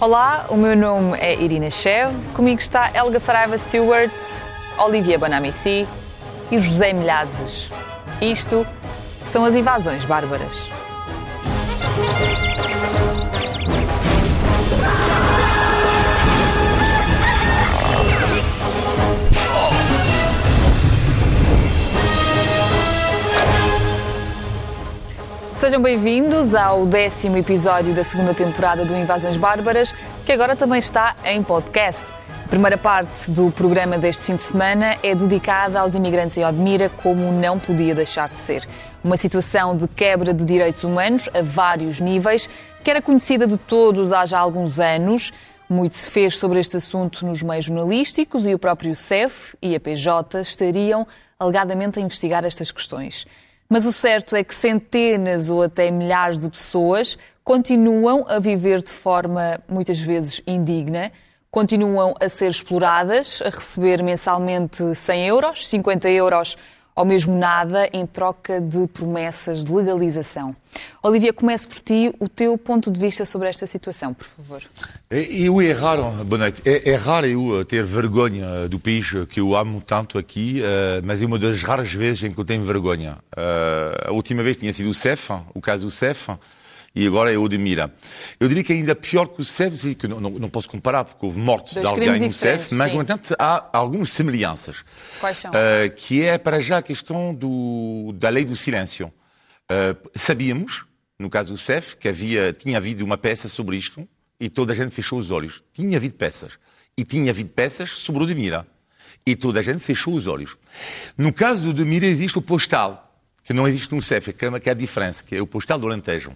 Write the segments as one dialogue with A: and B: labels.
A: Olá, o meu nome é Irina Chev, comigo está Elga Saraiva Stewart, Olivia Bonamici e José Milhazes. Isto são as invasões bárbaras. Sejam bem-vindos ao décimo episódio da segunda temporada do Invasões Bárbaras, que agora também está em podcast. A primeira parte do programa deste fim de semana é dedicada aos imigrantes em Odmira, como não podia deixar de ser. Uma situação de quebra de direitos humanos a vários níveis, que era conhecida de todos há já alguns anos. Muito se fez sobre este assunto nos meios jornalísticos e o próprio CEF e a PJ estariam alegadamente a investigar estas questões. Mas o certo é que centenas ou até milhares de pessoas continuam a viver de forma muitas vezes indigna, continuam a ser exploradas, a receber mensalmente 100 euros, 50 euros ou mesmo nada em troca de promessas de legalização. Olivia, comece por ti o teu ponto de vista sobre esta situação, por favor.
B: Eu é raro, boa noite, é, é raro eu ter vergonha do país que eu amo tanto aqui, uh, mas é uma das raras vezes em que eu tenho vergonha. Uh, a última vez tinha sido o CEF, o caso do CEF, e agora é o de Mira. Eu diria que é ainda pior que o CEF, que não, não, não posso comparar, porque houve morte
A: Dois
B: de alguém no
A: CEF,
B: mas,
A: sim.
B: no entanto, há algumas semelhanças.
A: Quais são?
B: Uh, que é, para já, a questão do, da lei do silêncio. Uh, sabíamos, no caso do CEF, que havia, tinha havido uma peça sobre isto e toda a gente fechou os olhos. Tinha havido peças. E tinha havido peças sobre o de Mira. E toda a gente fechou os olhos. No caso do de Mira existe o postal, que não existe no CEF, que é a diferença, que é o postal do Alentejo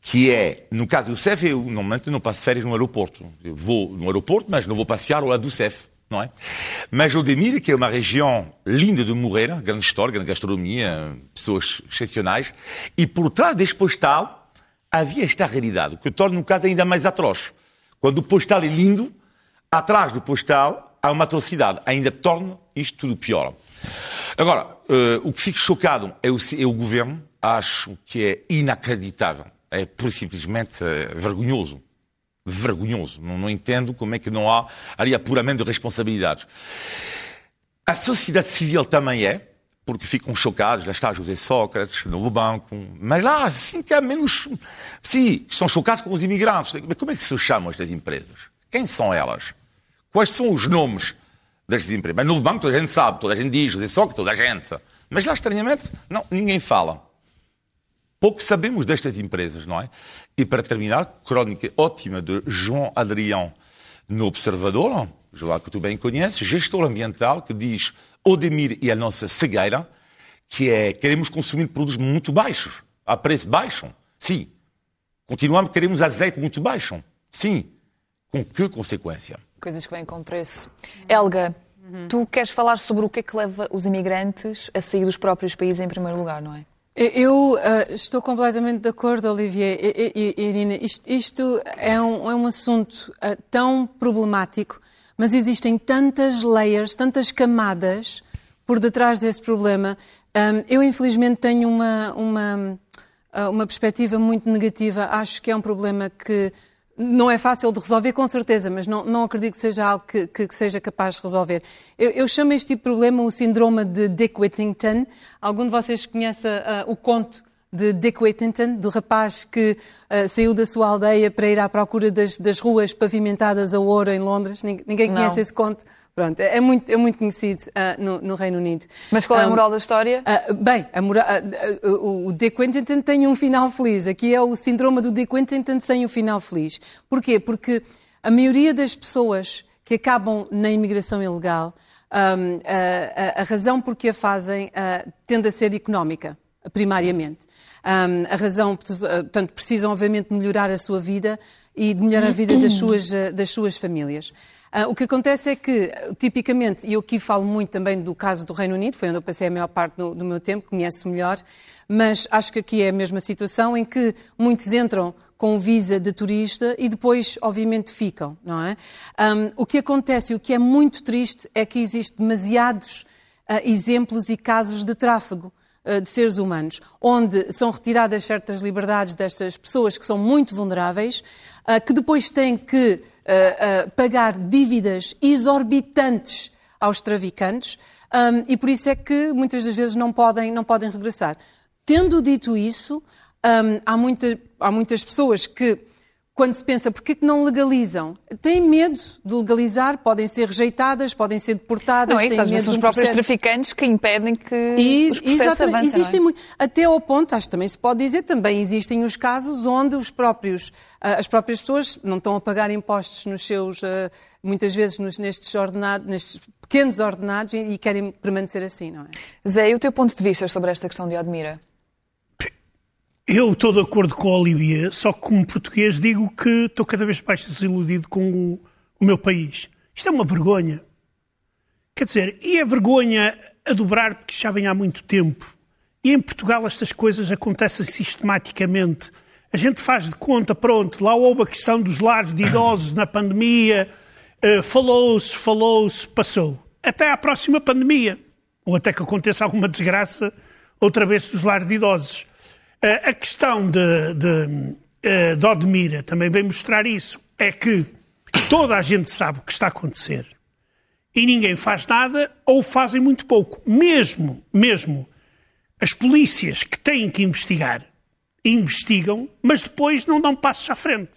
B: que é, no caso do CEF, eu normalmente não passo férias no aeroporto. Eu vou no aeroporto, mas não vou passear lado do CEF, não é? Mas Odemir, que é uma região linda de morrer, grande história, grande gastronomia, pessoas excepcionais, e por trás deste postal havia esta realidade, o que torna o caso ainda mais atroz. Quando o postal é lindo, atrás do postal há uma atrocidade, ainda torna isto tudo pior. Agora, uh, o que fico chocado é o, é o governo, acho que é inacreditável é por simplesmente é, vergonhoso. Vergonhoso. Não, não, entendo como é que não há ali apuramento de responsabilidades. A sociedade civil também é, porque ficam chocados. Lá está José Sócrates, Novo Banco. Mas lá, sim, que há menos. Sim, estão chocados com os imigrantes. Mas como é que se chamam estas empresas? Quem são elas? Quais são os nomes destas empresas? Mas Novo Banco toda a gente sabe, toda a gente diz, José Sócrates, toda a gente. Mas lá, estranhamente, não, ninguém fala. Pouco sabemos destas empresas, não é? E para terminar, crónica ótima de João Adrião no Observador, João que tu bem conheces, gestor ambiental, que diz Odemir e a nossa cegueira, que é queremos consumir produtos muito baixos, a preço baixo. Sim. Continuamos, queremos azeite muito baixo. Sim. Com que consequência?
A: Coisas que vêm com preço. Helga, uhum. tu queres falar sobre o que é que leva os imigrantes a sair dos próprios países em primeiro lugar, não é?
C: Eu uh, estou completamente de acordo, Olivier e, e, Irina. Isto, isto é, um, é, um, assunto uh, tão problemático, mas existem tantas layers, tantas camadas por detrás desse problema. Um, eu, infelizmente, tenho uma, uma, uh, uma perspectiva muito negativa. Acho que é um problema que não é fácil de resolver, com certeza, mas não, não acredito que seja algo que, que, que seja capaz de resolver. Eu, eu, chamo este tipo de problema o síndrome de Dick Whittington. Algum de vocês conhece uh, o conto de Dick Whittington, do rapaz que uh, saiu da sua aldeia para ir à procura das, das ruas pavimentadas a ouro em Londres? Ninguém, ninguém conhece esse conto? Pronto, é muito, é muito conhecido uh, no, no, Reino Unido.
A: Mas qual é a moral da história?
C: Uh, bem, moral, uh, o Dick Whittington tem um final feliz. Aqui é o síndrome do Dick Whittington sem o final feliz. Porquê? Porque a maioria das pessoas que acabam na imigração ilegal, um, a, a, razão por que a fazem tende a ser económica, primariamente. Um, a razão, portanto, precisam obviamente melhorar a sua vida e de melhorar a vida das suas, das suas famílias. Uh, o que acontece é que, tipicamente, e eu aqui falo muito também do caso do Reino Unido, foi onde eu passei a maior parte do, do meu tempo, conheço melhor, mas acho que aqui é a mesma situação em que muitos entram com visa de turista e depois, obviamente, ficam, não é? Um, o que acontece e o que é muito triste é que existem demasiados uh, exemplos e casos de tráfego de seres humanos, onde são retiradas certas liberdades destas pessoas que são muito vulneráveis, uh, que depois têm que uh, pagar dívidas exorbitantes aos traficantes, e por isso é que muitas das vezes não podem, não podem regressar. Tendo dito isso, há, muita, há muitas pessoas que quando se pensa por que não legalizam, têm medo de legalizar, podem ser rejeitadas, podem ser deportadas.
A: Não é isso, às vezes são os próprios traficantes que impedem que e, os processos avancem.
C: Existem
A: é?
C: muito, até ao ponto, acho que também se pode dizer, também existem os casos onde os próprios, ah, as próprias pessoas não estão a pagar impostos nos seus, ah, muitas vezes nos, nestes ordenados, nestes pequenos ordenados e, querem permanecer assim, não é?
A: Zé, e o teu ponto de vista sobre esta questão de Odmira?
D: Eu estou de acordo com a Olivia, só que como português digo que estou cada vez mais desiludido com o, o meu país. Isto é uma vergonha. Quer dizer, e é vergonha a dobrar porque já vem há muito tempo. E em Portugal estas coisas acontecem sistematicamente. A gente faz de conta, pronto, lá houve a questão dos lares de idosos na pandemia, uh, falou-se, falou-se, passou. Até à próxima pandemia. Ou até que aconteça alguma desgraça outra vez dos lares de idosos. A questão de, de, eh, de Odmira também vem mostrar isso. É que toda a gente sabe o que está a acontecer e ninguém faz nada ou fazem muito pouco. Mesmo, mesmo as polícias que têm que investigar, investigam, mas depois não dão passos à frente.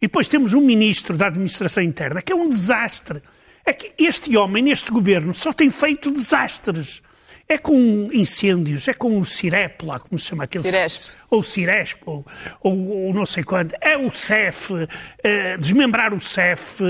D: E depois temos um ministro da Administração Interna que é um desastre. É que este homem, neste governo, só tem feito desastres. É com incêndios, é com o Cirep lá, como se chama aquele...
A: Ciresp.
D: Ou Ciresp, ou, ou, ou, não sei quando. É o CEF, é, desmembrar o CEF.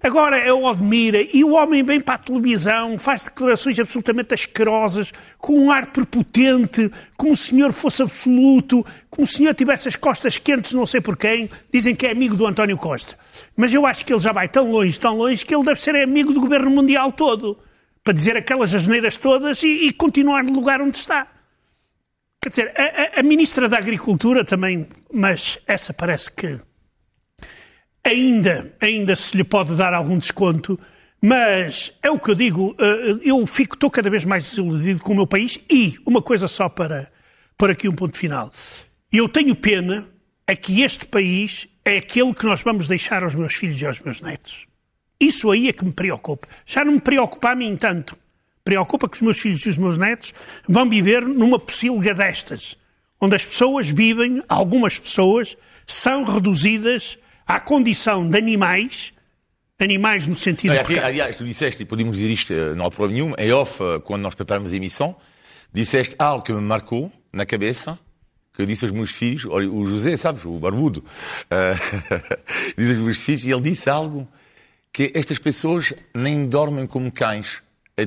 D: Agora é o Odmira. E o homem vem para a televisão, faz declarações absolutamente asquerosas, com um ar prepotente, como se o senhor fosse absoluto, como se o senhor tivesse as costas quentes não sei por quem. Dizem que é amigo do António Costa. Mas eu acho que ele já vai tão longe, tão longe, que ele deve ser amigo do governo mundial todo para dizer aquelas asneiras todas e, e, continuar no lugar onde está. Quer dizer, a, a, a, Ministra da Agricultura também, mas essa parece que ainda, ainda se lhe pode dar algum desconto, mas é o que eu digo, eh, eu fico, estou cada vez mais desiludido com o meu país e, uma coisa só para, para aqui um ponto final, eu tenho pena é que este país é aquele que nós vamos deixar aos meus filhos e aos meus netos. Isso aí é que me preocupa. Já não me preocupa a mim tanto. Preocupa que os meus filhos e os meus netos vão viver numa pocilga destas, onde as pessoas vivem, algumas pessoas, são reduzidas à condição de animais, animais no sentido
B: não, de... Aliás, tu disseste, e podemos dizer isto, eh, não há problema nenhum, é off, eh, quando nós preparamos a emissão, disseste algo que me marcou na cabeça, que eu disse aos meus filhos, olha, o José, sabes, o barbudo, uh, disse aos meus filhos, e ele disse algo que estas pessoas nem dormem como cães.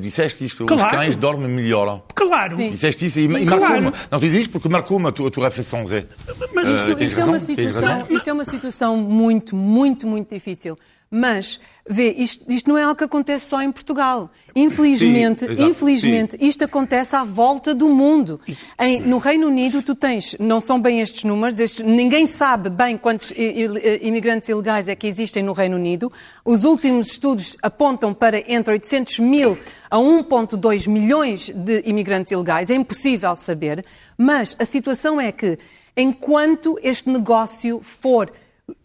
B: Disseste isto, claro. os cães dormem melhor.
D: Claro.
B: Sim. Disseste isso e, e claro. marcou Não, tu dizes porque marcou-me a tua, a tua reflexão, Zé.
C: Mas isto, uh, isto, é uma situação, isto é uma situação muito, muito, muito difícil. Mas, vê, isto, isto, não é algo que acontece só em Portugal. Infelizmente, sim, infelizmente, sim. isto acontece à volta do mundo. Em, no Reino Unido, tu tens, não são bem estes números, estes, ninguém sabe bem quantos imigrantes ilegais é que existem no Reino Unido. Os últimos estudos apontam para entre 800 mil a 1,2 milhões de imigrantes ilegais. É impossível saber, mas a situação é que, enquanto este negócio for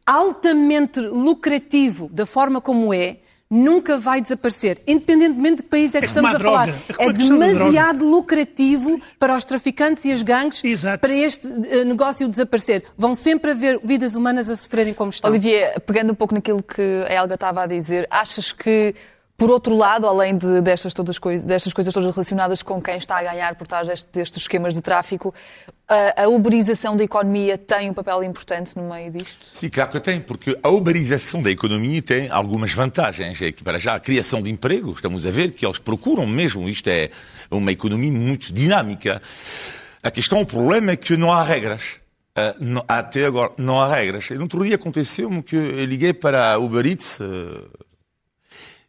C: altamente lucrativo da forma como é, nunca vai desaparecer, independentemente de que país é que é estamos a falar. É, é demasiado lucrativo para os traficantes e as gangues Exato. para este uh, negócio desaparecer. Vão sempre haver vidas humanas a sofrerem como estão.
A: Olivia, pegando um pouco naquilo que a Helga estava a dizer, achas que por outro lado, além de, destas, todas coisas, destas coisas todas relacionadas com quem está a ganhar por trás deste, destes esquemas de tráfico, a, a, uberização da economia tem um papel importante no meio disto?
B: Sim, claro que tem, porque a uberização da economia tem algumas vantagens. É que, para já, a criação de emprego, estamos a ver que eles procuram mesmo, isto é uma economia muito dinâmica. A questão, o problema é que não há regras. Uh, não, até agora, não há regras. E no outro dia aconteceu-me que eu liguei para a Uber Eats, uh,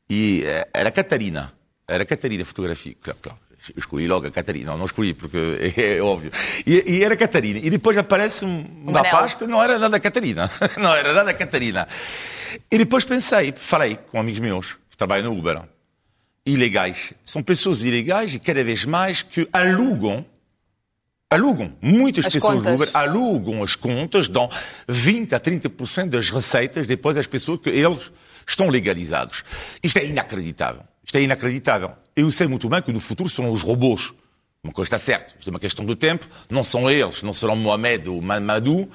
B: e eh, era Catarina. Era Catarina Fotografia. Claro, claro. Eu escolhi logo a Catarina. Não, não escolhi, porque é, é óbvio. E, e, era Catarina. E depois aparece um, rapaz que não era nada Catarina. Não era nada Catarina. E depois pensei, falei com amigos meus que trabalham no Uber. Ilegais. São pessoas ilegais e cada vez mais que alugam alugam. Muitas
A: As
B: pessoas
A: contas.
B: do Uber alugam as contas, dão 20 a 30% das receitas depois das pessoas que eles estão legalizados. Isto é inacreditável. Isto é inacreditável. Eu sei muito bem que no futuro serão os robôs. Uma coisa está certa. Isto é uma questão de tempo. Não são eles, não serão Mohamed ou Mamadou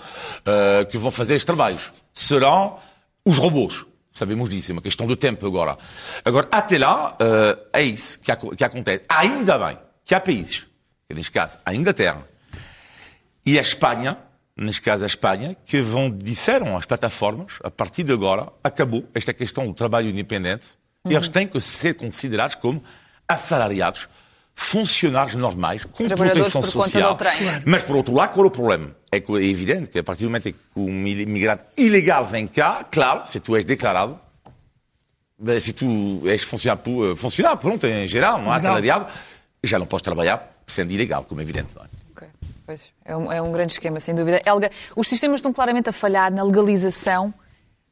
B: eh, que vão fazer estes trabalhos. Serão os robôs. Sabemos disso. É uma questão de tempo agora. Agora, até lá, eh, é isso que, que acontece. Ainda bem que há países, que neste caso a Inglaterra, e a Espanha, neste caso a Espanha, que vão, disseram às plataformas, a partir de agora, acabou esta questão do trabalho independente, e eles têm que ser considerados como assalariados, funcionários normais, com proteção social. Mas, por outro lado, qual é o problema? É que é evidente que a partir do momento em que um imigrante ilegal vem cá, claro, se tu és declarado, se tu és funcionário, funcionário pronto, em geral, não
D: Legal.
B: assalariado, já não podes trabalhar sendo ilegal, como é evidente. Não é?
A: Pois, é, um, é um grande esquema, sem dúvida. Helga, os sistemas estão claramente a falhar na legalização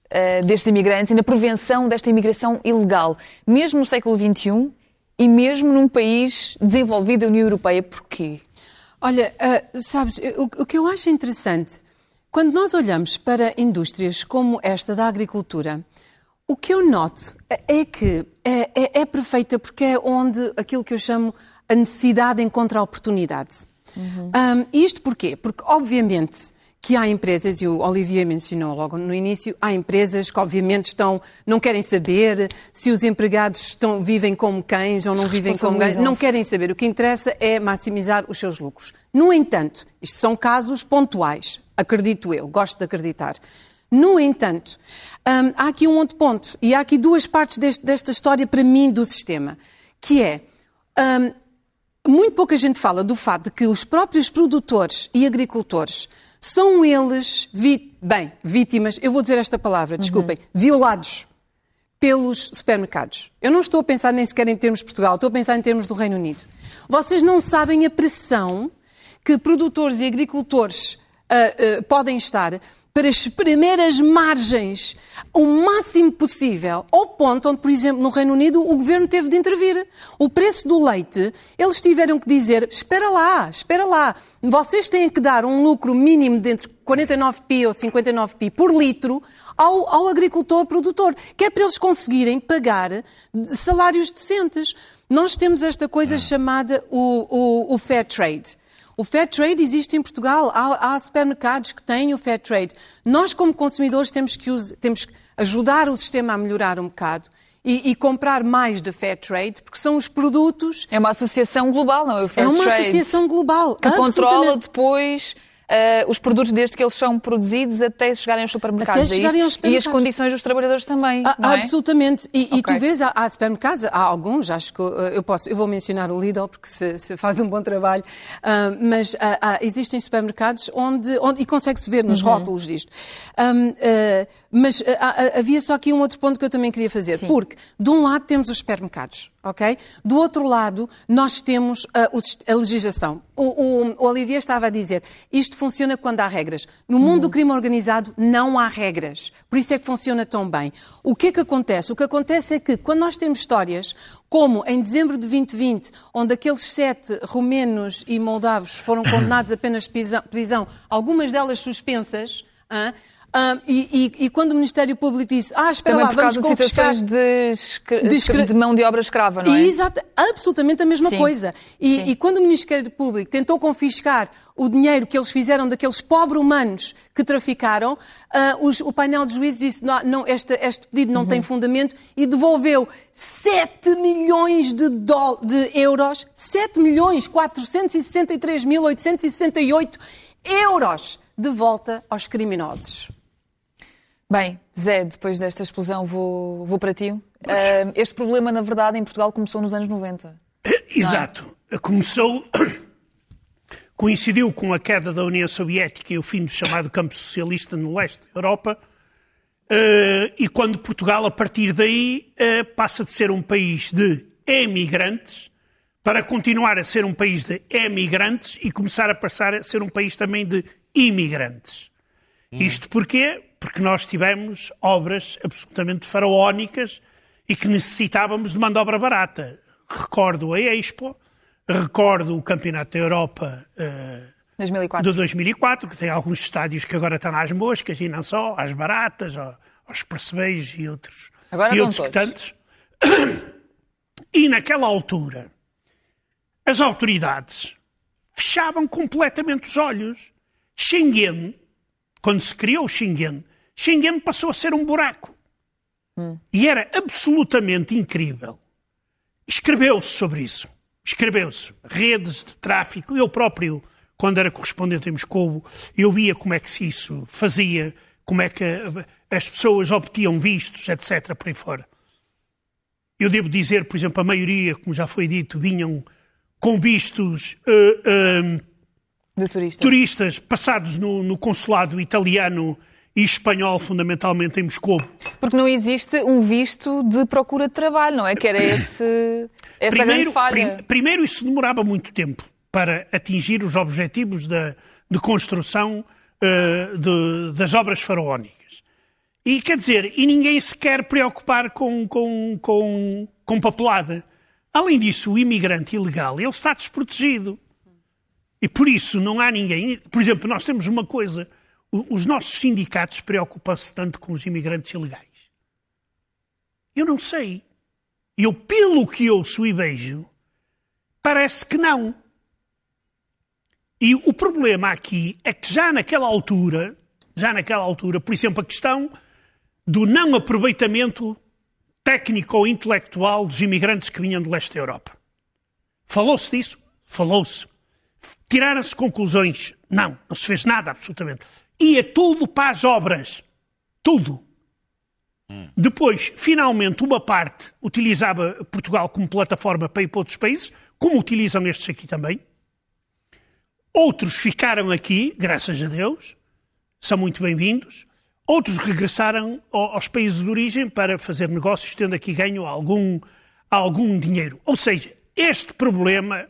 A: eh, destes imigrantes e na prevenção desta imigração ilegal, mesmo no século XXI e mesmo num país desenvolvido da União Europeia. Porquê?
C: Olha, ah, sabes, o, o que eu acho interessante, quando nós olhamos para indústrias como esta da agricultura, o que eu noto é que é, é- é perfeita porque é onde aquilo que eu chamo a necessidade encontra a oportunidade. Ahm, isto porquê? Porque, obviamente, que há empresas, e o Olivier mencionou logo no início, há empresas que obviamente estão, não querem saber se os empregados estão, vivem como cães ou não vivem como cães, não querem saber. O que interessa é maximizar os seus lucros. No entanto, isto são casos pontuais, acredito eu, gosto de acreditar. No entanto, hum, há aqui um outro ponto, e há aqui duas partes deste- desta história para mim do sistema, que é. hum, muito pouca gente fala do fato de que os próprios produtores e agricultores são eles, vi- bem, vítimas, eu vou dizer esta palavra, desculpem, violados pelos supermercados. Eu não estou a pensar nem sequer em termos de Portugal, estou a pensar em termos do Reino Unido. Vocês não sabem a pressão que produtores e agricultores ah, ah, podem estar para espremer as margens o máximo possível, ao ponto onde, por exemplo, no Reino Unido, o governo teve de intervir. O preço do leite, eles tiveram que dizer: espera lá, espera lá, vocês têm que dar um lucro mínimo de entre 49p ou 59p por litro ao, ao agricultor produtor, que é para eles conseguirem pagar salários decentes. Nós temos esta coisa chamada o, o, o fair trade. O fair trade existe em Portugal. Há, há supermercados que têm o fair trade. Nós, como consumidores, temos que, use- temos que ajudar o sistema a melhorar um bocado e, e comprar mais de fair trade, porque são os produtos.
A: É uma associação global, não é? O Fair
C: é uma
A: Trade,
C: associação global.
A: que controla depois eh, os produtos desde que eles são produzidos até chegarem aos supermercados.
C: Até
A: é
C: chegarem aos
A: E as
C: supermercados.
A: condições dos trabalhadores também,
C: Ah,
A: é?
C: Absolutamente. E, e
A: Ok.
C: tu vês, há, há supermercados, há alguns, acho que uh, eu posso, eu vou mencionar o Lidl porque se, se faz um bom trabalho, ah, mas ah, ah, existem supermercados onde, onde e consegue-se ver
A: Uhum.
C: nos rótulos disto. Ahm, ah, mas havia só aqui um outro ponto que eu também queria fazer, porque de um lado temos os supermercados. Ok? Do outro lado, nós temos ah, o sis- a legislação. O, o, o Olivier estava a dizer, isto funciona quando há regras. No mundo do crime organizado não há regras. Por isso é que funciona tão bem. O que é que acontece? O que acontece é que quando nós temos histórias como em dezembro de 2020, onde aqueles sete romenos e moldavos foram condenados a apenas prisão, prisão algumas delas suspensas, hã? Hã, e, e- e quando o Ministério Público disse, ah, espera
A: Também
C: lá, vamos confiscar...
A: de,
C: De escra-
A: de mão de obra escrava, não é?
C: Exato, absolutamente a mesma
A: Sim.
C: coisa. E, e quando o Ministério Público tentou confiscar o dinheiro que eles fizeram daqueles pobres humanos que traficaram, ah, os- o painel de juízes disse não, não, este, este pedido não
A: Uhum.
C: tem fundamento e devolveu 7 milhões de, dol- de euros, 7 milhões 463 mil 868 euros de volta aos criminosos.
A: Bem, Zé, depois desta explosão vou, vou para ti. Ah, este problema, na verdade, em Portugal começou nos anos 90.
D: Exato. Começou. Coincidiu com a queda da União Soviética e o fim do chamado campo socialista no leste da Europa. eh, e quando Portugal, a partir daí, eh, passa de ser um país de emigrantes para continuar a ser um país de emigrantes e começar a passar a ser um país também de imigrantes. Isto porquê? Porque nós tivemos obras absolutamente faraónicas e que necessitávamos de mão de obra barata. Recordo a Expo, recordo o Campeonato da Europa uh,
A: 2004.
D: de 2004, que tem alguns estádios que agora estão às moscas e não só, às baratas, aos percebejos e outros,
A: agora
D: e outros tantos. E naquela altura, as autoridades fechavam completamente os olhos. Schengen, quando se criou o Schengen, Schengen passou a ser um buraco. Hum. E era absolutamente incrível. Escreveu-se sobre isso. Escreveu-se. Redes de tráfico. Eu próprio, quando era correspondente em Moscou, eu via como é que se isso fazia, como é que as pessoas obtinham vistos, etc., por aí fora. Eu devo dizer, por exemplo, a maioria, como já foi dito, vinham com vistos uh, uh,
A: turista.
D: turistas passados no, no, consulado italiano e espanhol, fundamentalmente em Moscou.
A: Porque não existe um visto de procura de trabalho, não é? Que era esse, essa primeiro, grande falha.
D: Prim, primeiro, isso demorava muito tempo para atingir os objetivos da, de construção uh, de, das obras faraónicas. E quer dizer, e ninguém se quer preocupar com, com, com, com papelada. Além disso, o imigrante ilegal, ele está desprotegido. E por isso não há ninguém. Por exemplo, nós temos uma coisa: os nossos sindicatos preocupam-se tanto com os imigrantes ilegais. Eu não sei. Eu, pelo que ouço e vejo, parece que não. E o problema aqui é que já naquela altura, já naquela altura, por exemplo, a questão do não aproveitamento técnico ou intelectual dos imigrantes que vinham do leste da Europa. Falou-se disso? Falou-se. Tiraram-se conclusões? Não, não se fez nada absolutamente. Ia tudo para as obras. Tudo. Depois, finalmente, uma parte utilizava Portugal como plataforma para ir para outros países, como utilizam estes aqui também. Outros ficaram aqui, graças a Deus, são muito bem-vindos. Outros regressaram aos países de origem para fazer negócios, tendo aqui ganho algum, algum dinheiro. Ou seja, este problema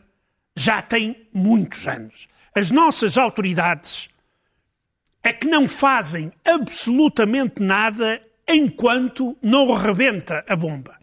D: já tem muitos anos. As nossas autoridades é que não fazem absolutamente nada enquanto não rebenta a bomba.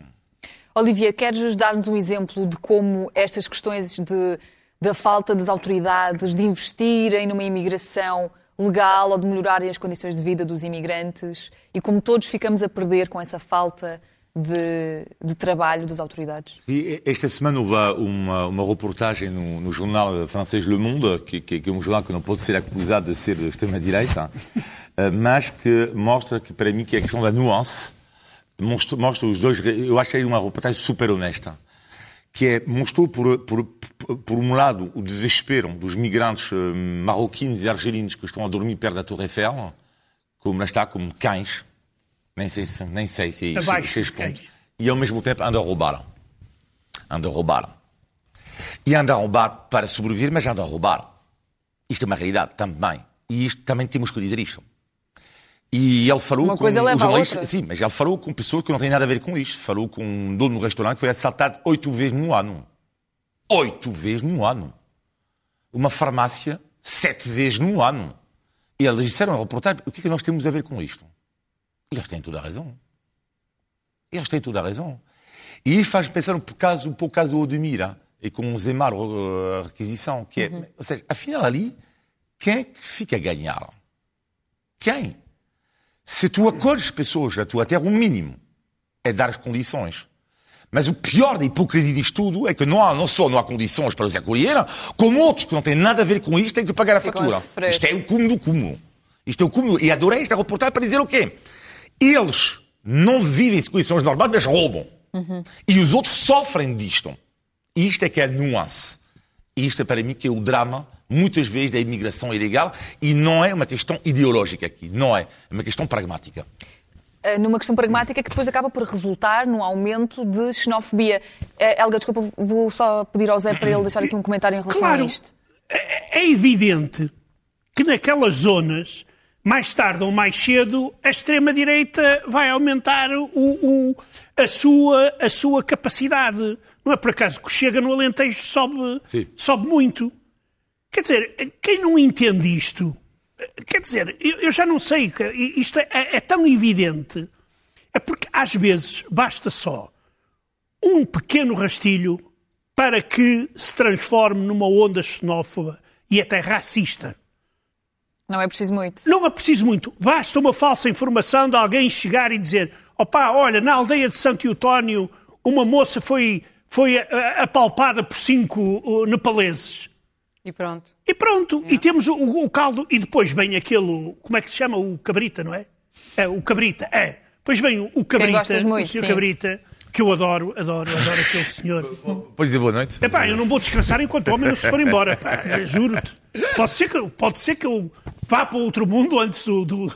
A: Olivia, queres dar-nos um exemplo de como estas questões de, da falta das autoridades de investirem numa imigração legal ou de melhorarem as condições de vida dos imigrantes e como todos ficamos a perder com essa falta de, de trabalho das autoridades.
B: E esta semana houve uma, uma reportagem no, no, jornal francês Le Monde, que, que, que, é um jornal que não pode ser acusado de ser de extrema-direita, eh, mas que mostra que, para mim, que a questão da nuance mostra, mostra os dois. Eu achei uma reportagem super honesta que é, mostrou, por, por, por um lado, o desespero dos migrantes uh, marroquinos e argelinos que estão a dormir perto da Torre Eiffel, como lá está, como cães, nem sei, se, nem sei se é
D: Abaixo seis pontos,
B: e ao mesmo tempo andam a roubar. Andam a roubar. E andam a roubar para sobreviver, mas andam a roubar. Isto é uma realidade também. E isto também temos que dizer isto. E ele falou
A: Uma
B: com
A: coisa leva a outra.
B: Sim, mas ele falou com pessoas que não têm nada a ver com isto. Falou com um dono do restaurante que foi assaltado oito vezes no ano. Oito vezes no ano. Uma farmácia, sete vezes no ano. E eles disseram ao reportagem, o que é que nós temos a ver com isto? Eles têm toda a razão. Eles têm toda a razão. E faz pensar um pouco, caso, o caso do Odemira e com o Zemar, a requisição, que é, uhum. ou seja, afinal ali, quem é que fica a ganhar? Quem? Se tu acolhes pessoas, a tua terra, o mínimo é dar as condições. Mas o pior da hipocrisia disto tudo é que não, há, não só não há condições para os acolher, como outros que não têm nada a ver com isto têm que pagar a fatura. Isto é o cúmulo do cúmulo. Isto é o cúmulo. E adorei esta reportagem para dizer o quê? Eles não vivem em condições normais, mas roubam. Uhum. E os outros sofrem disto. E isto é que é a nuance. E isto é para mim que é o drama muitas vezes da imigração ilegal e não é uma questão ideológica aqui, não é, é uma questão pragmática
A: eh, numa questão pragmática que depois acaba por resultar num aumento de xenofobia. Eh, Helga, desculpa, vou só pedir ao Zé para ele deixar aqui um comentário em relação
D: claro,
A: a isto.
D: É, é evidente que naquelas zonas, mais tarde ou mais cedo, a extrema-direita vai aumentar o, o, a, sua, a sua capacidade. Não é por acaso que chega no Alentejo sobe, sobe muito. Quer dizer, quem não entende isto, quer dizer, eu, já não sei, isto é, é, tão evidente. É porque às vezes basta só um pequeno rastilho para que se transforme numa onda xenófoba e até racista.
A: Não é preciso muito.
D: Não é preciso muito. Basta uma falsa informação de alguém chegar e dizer: opá, olha, na aldeia de Santo Eutónio uma moça foi, foi apalpada por cinco uh, nepaleses.
C: E pronto.
D: E pronto. E temos o, o, caldo. E depois vem aquele. Como é que se chama? O cabrita, não é? É, o cabrita. É. Depois vem o, o cabrita.
A: muito,
D: o senhor
A: sim.
D: cabrita. Que eu adoro, adoro, adoro aquele senhor.
B: Pode dizer boa noite?
D: Epá, eu não vou descansar enquanto o homem não se for embora. Pá, juro-te. Pode ser, que, pode ser que eu vá para outro mundo antes do, do,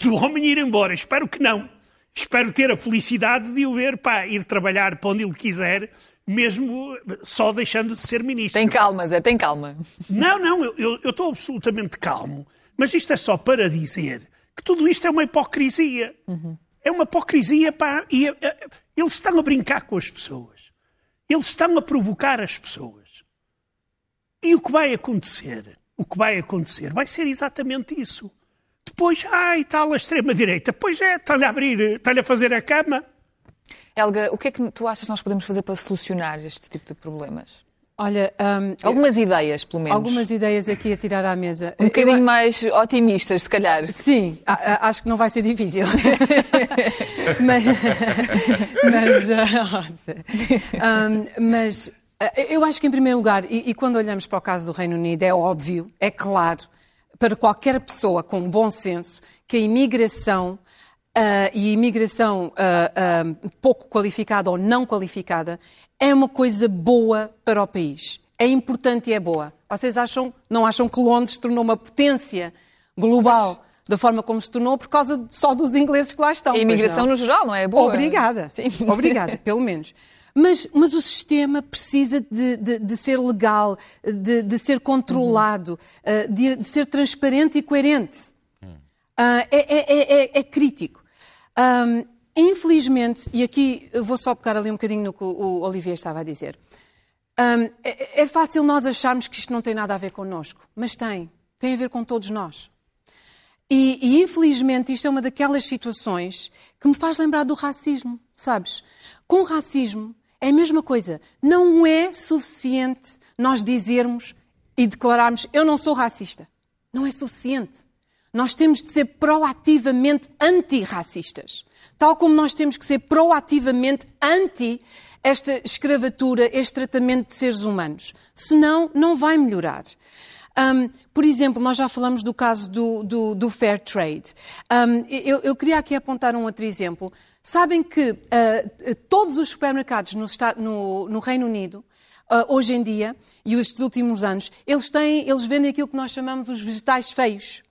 D: do homem ir embora. Espero que não. Espero ter a felicidade de o ver pá, ir trabalhar para onde ele quiser, mesmo só deixando de ser ministro.
A: Tem calma, Zé, tem calma.
D: Não, não, eu- estou absolutamente calmo. Mas isto é só para dizer que tudo isto é uma hipocrisia. É uma hipocrisia, pá. E, eh, eh, eles estão a brincar com as pessoas. Eles estão a provocar as pessoas. E o que vai acontecer? O que vai acontecer vai ser exatamente isso. Depois, ai, tal a extrema-direita. Pois é, está-lhe a abrir, está-lhe a fazer a cama.
A: Helga, o que é que tu achas que nós podemos fazer para solucionar este tipo de problemas?
C: Olha, hum,
A: Algumas ideias, pelo menos.
C: algumas ideias aqui a tirar à mesa.
A: Um
C: Eu-
A: bocadinho mais otimistas, se calhar.
C: Sim, a- a- acho que não vai ser difícil. mas, mas. Um, mas, ah, eu acho que, em primeiro lugar, e, e quando olhamos para o caso do Reino Unido, é óbvio, é claro, para qualquer pessoa com bom senso, que a imigração ah, e a imigração ah, ah, pouco qualificada ou não qualificada é uma coisa boa para o país. É importante e é boa. Vocês acham, não acham que Londres se tornou uma potência global da forma como se tornou por causa só dos ingleses que lá estão?
A: A imigração no geral, não é boa?
C: Obrigada.
A: Sim.
C: Obrigada, pelo menos. Mas, mas o sistema precisa de, de- de ser legal, de, de ser controlado, eh, de, ser transparente e coerente. Ah, é, é- é- é- é crítico. Ahm, infelizmente, e aqui vou só pegar ali um bocadinho no que o Olivier estava a dizer, ahm, é, é fácil nós acharmos que isto não tem nada a ver connosco, mas tem. Tem a ver com todos nós. E, e, infelizmente isto é uma daquelas situações que me faz lembrar do racismo, sabes? Com racismo é a mesma coisa. Não é suficiente nós dizermos e declararmos eu não sou racista. Não é suficiente. Nós temos de ser proativamente antirracistas. Tal como nós temos que ser proativamente anti esta escravatura, este tratamento de seres humanos. Senão, não vai melhorar. Um, por exemplo, nós já falamos do caso do, do- do fair trade. Um, eu, eu queria aqui apontar um outro exemplo. Sabem que uh, todos os supermercados no, no- no Reino Unido, uh, hoje em dia, e estes últimos anos, eles, têm, eles vendem aquilo que nós chamamos os vegetais feios.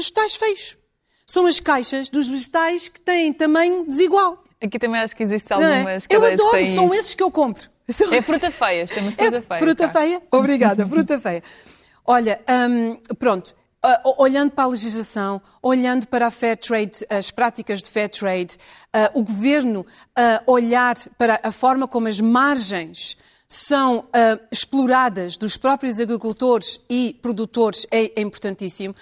C: Os vegetais feios. São as caixas dos vegetais que têm tamanho desigual.
A: Aqui também acho que existem
C: é?
A: algumas
C: Eu
A: cadeias que
C: adoro, são
A: isso.
C: esses que eu compro.
A: É fruta feia, chama-se
C: É
A: fruta feia.
C: Fruta
A: tá.
C: feia? Obrigada, fruta feia. Olha, hum, pronto. ah, olhando para a legislação, olhando para a fair trade, as práticas de fair trade, ah, o governo ah, olhar para a forma como as margens são ah, exploradas dos próprios agricultores e produtores é, é importantíssimo.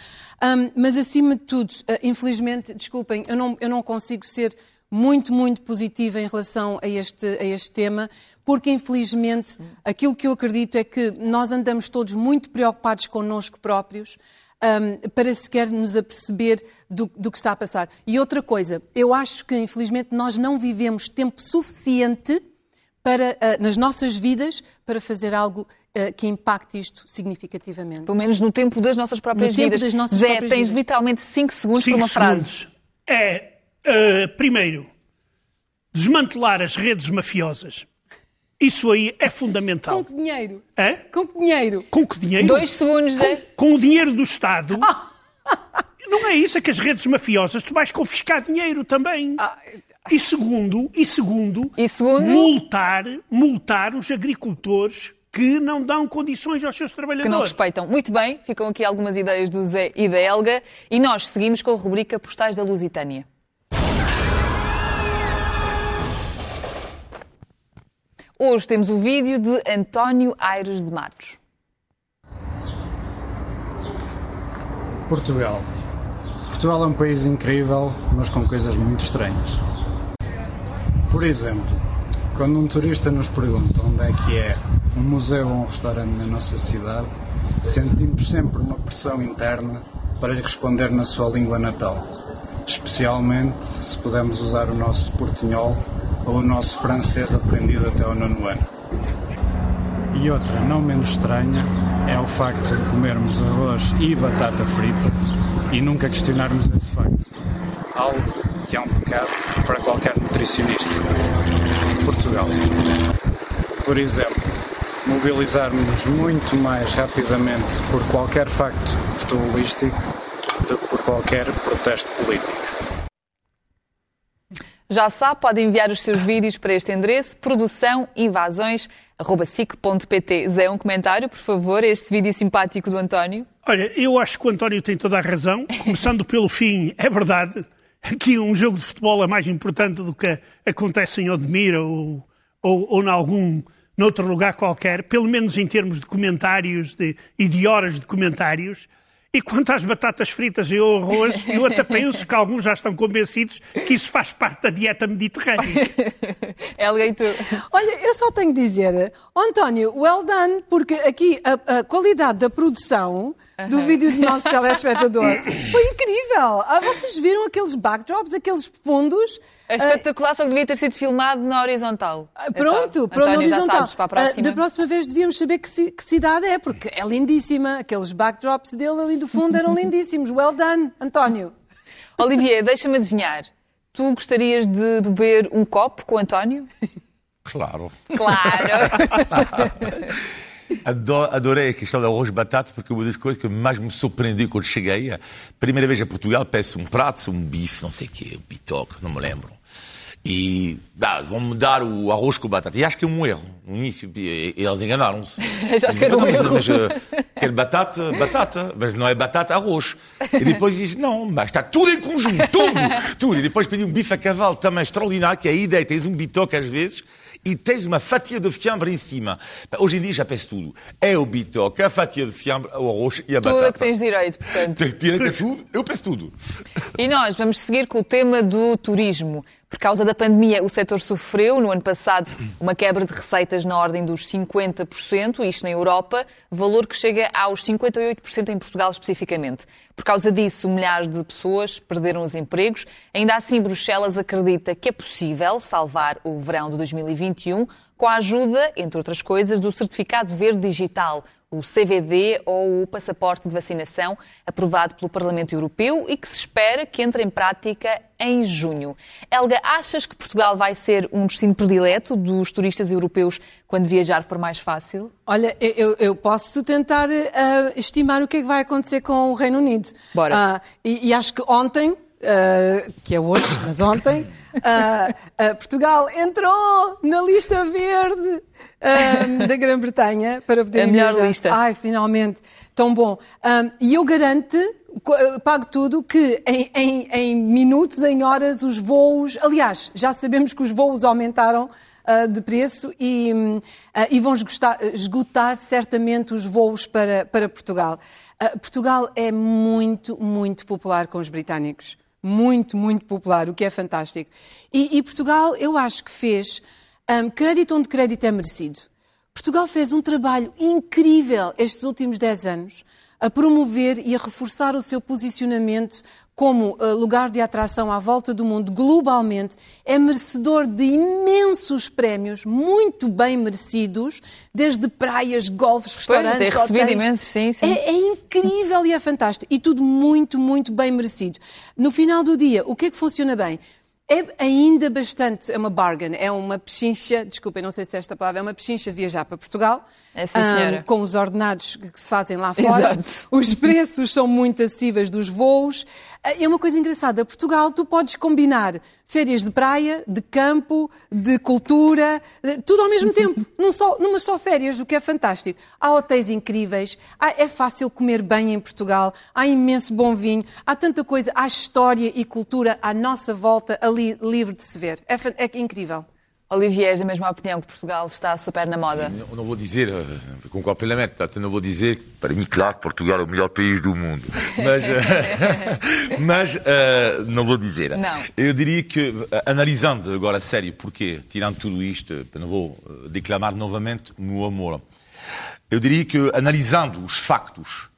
C: Hum, mas, acima de tudo, ah, infelizmente, desculpem, eu não, eu não consigo ser muito, muito positiva em relação a este, a este tema, porque infelizmente aquilo que eu acredito é que nós andamos todos muito preocupados connosco próprios hum, para sequer nos aperceber do, do que está a passar. E outra coisa, eu acho que infelizmente nós não vivemos tempo suficiente para, ah, nas nossas vidas para fazer algo ah, que impacte isto significativamente.
A: Pelo menos no tempo das nossas próprias
C: No tempo
A: vidas.
C: das nossas
A: Zé,
C: próprias
A: tens
C: vidas.
A: literalmente 5 segundos
D: Cinco
A: para uma frase.
D: segundos. É, eh, primeiro, desmantelar as redes mafiosas. Isso aí é fundamental.
C: Com que dinheiro?
D: Hã?
C: Com que dinheiro?
D: Com que dinheiro?
A: Dois segundos, Zé.
D: Com o dinheiro do Estado. Não é isso, é que as redes mafiosas tu vais confiscar dinheiro também. E segundo, e segundo,
A: E segundo?
D: multar, multar os agricultores que não dão condições aos seus
A: Que não
D: trabalhadores.
A: respeitam. Muito bem, ficam aqui algumas ideias do Zé e da Helga. E nós seguimos com a rubrica Postais da Lusitânia. Hoje temos o vídeo de António Aires de Matos.
E: Portugal. Portugal é um país incrível, mas com coisas muito estranhas. Por exemplo, quando um turista nos pergunta onde é que é um museu ou um restaurante na nossa cidade, sentimos sempre uma pressão interna para lhe responder na sua língua natal, especialmente se pudermos usar o nosso portunhol ou o nosso francês aprendido até ao nono ano. E outra, não menos estranha, é o facto de comermos arroz e batata frita e nunca questionarmos esse facto. Algo que é um pecado para qualquer nutricionista. Portugal. Por exemplo, mobilizarmos muito mais rapidamente por qualquer facto futebolístico do que por qualquer protesto político.
A: Já sabe, pode enviar os seus vídeos para este endereço, produçãoinvasões.sic.pt. Zé, um comentário, por favor, a este vídeo simpático do António.
D: Olha, eu acho que o António tem toda a razão, começando pelo fim, é verdade. Aqui um jogo de futebol é mais importante do que acontece em Odmira ou, ou, ou em algum noutro lugar qualquer, pelo menos em termos de comentários de, e de horas de comentários. E quanto às batatas fritas e ao arroz, eu até penso que alguns já estão convencidos que isso faz parte da dieta mediterrânea.
A: Helga e tu?
C: Olha, eu só tenho que dizer, António, well done, porque aqui a, a qualidade da produção do vídeo do nosso telespectador foi incrível. Ah, vocês viram aqueles backdrops, aqueles fundos?
A: É espetacular, só que devia ter sido filmado na horizontal.
C: Ah, Pronto,
A: para
C: na horizontal.
A: Sabes, para a próxima.
C: Ah, da próxima vez devíamos saber que, ci- que cidade é, porque é lindíssima. Aqueles backdrops dele ali do fundo eram lindíssimos. Well done, António.
A: Olivier, deixa-me adivinhar. Tu gostarias de beber um copo com o António?
B: Claro.
A: Claro.
B: Ado- Adorei a questão do arroz batata, porque uma das coisas que mais me surpreendeu quando cheguei, a primeira vez a Portugal, peço um prato, um bife, não sei o quê, um bitoque, não me lembro. E ah, vão-me dar o arroz com batata. E acho que é um erro. No início, e- e eles enganaram-se.
A: Já acho que era um erro.
B: Mas, eh, quero batata, batata, mas não é batata, arroz. E depois diz, não, mas está tudo em conjunto, tudo, tudo. E depois pedi um bife a cavalo também extraordinário, que é a ideia, tens um bitoque às vezes, e tens uma fatia de fiambre em cima. Hoje em dia já peço tudo. É o bitoque, a fatia de fiambre, o arroz e a
A: Tudo
B: batata.
A: que tens direito, portanto.
B: Tem direito a tudo, eu peço tudo.
A: E nós vamos seguir com o tema do turismo. Por causa da pandemia, o setor sofreu no ano passado uma quebra de receitas na ordem dos 50%, isto na Europa, valor que chega aos 58% em Portugal especificamente. Por causa disso, milhares de pessoas perderam os empregos. Ainda assim, Bruxelas acredita que é possível salvar o verão de 2021 com a ajuda, entre outras coisas, do Certificado Verde Digital, o CVD ou o Passaporte de Vacinação, aprovado pelo Parlamento Europeu e que se espera que entre em prática em junho. Helga, achas que Portugal vai ser um destino predileto dos turistas europeus quando viajar for mais fácil?
C: Olha, eu, eu posso tentar ah, estimar o que é que vai acontecer com o Reino Unido.
A: Bora.
C: Ah, e, e acho que ontem, ah, que é hoje, mas ontem, ah, ah, Portugal entrou na lista verde ah, da Grã-Bretanha para poder
A: A melhor
C: viajar.
A: lista.
C: Ai, finalmente, tão bom. Ah, e eu garanto, pago tudo, que em, em- em minutos, em horas, os voos. Aliás, já sabemos que os voos aumentaram de preço e, e vão esgotar, esgotar certamente os voos para, para Portugal. Portugal é muito, muito popular com os britânicos. Muito, muito popular, o que é fantástico. E, e Portugal, eu acho que fez hum, crédito onde crédito é merecido. Portugal fez um trabalho incrível estes últimos 10 anos a promover e a reforçar o seu posicionamento como eh, lugar de atração à volta do mundo globalmente. É merecedor de imensos prémios, muito bem merecidos, desde praias, golfes, restaurantes,
A: tem recebido
C: hotéis.
A: imensos, sim, sim.
C: É, é incrível e é fantástico. E tudo muito, muito bem merecido. No final do dia, o que é que funciona bem? É ainda bastante, é uma bargain, é uma pechincha, desculpem, não sei se é esta palavra, é uma pechincha viajar para Portugal.
A: É, sim, senhora.
C: com os ordenados que se fazem lá fora.
A: Exato.
C: Os preços são muito acessíveis dos voos. É uma coisa engraçada. Portugal, tu podes combinar férias de praia, de campo, de cultura, de- tudo ao mesmo tempo, num só, numa só férias, o que é fantástico. Há hotéis incríveis, há- é fácil comer bem em Portugal, há imenso bom vinho, há tanta coisa, há história e cultura à nossa volta ali livre de se ver. É, é incrível.
A: Olivier, da mesma opinião que Portugal está super na moda?
B: Eu não vou dizer, eh, concordo plenamente, portanto, não vou dizer, para mim, claro, Portugal é o melhor país do mundo. Mas, eh, mas uh, não vou dizer.
A: Não.
B: Eu diria que, analisando agora a sério, porquê, tirando tudo isto, não vou declamar novamente o meu amor. Eu diria que, analisando os factos,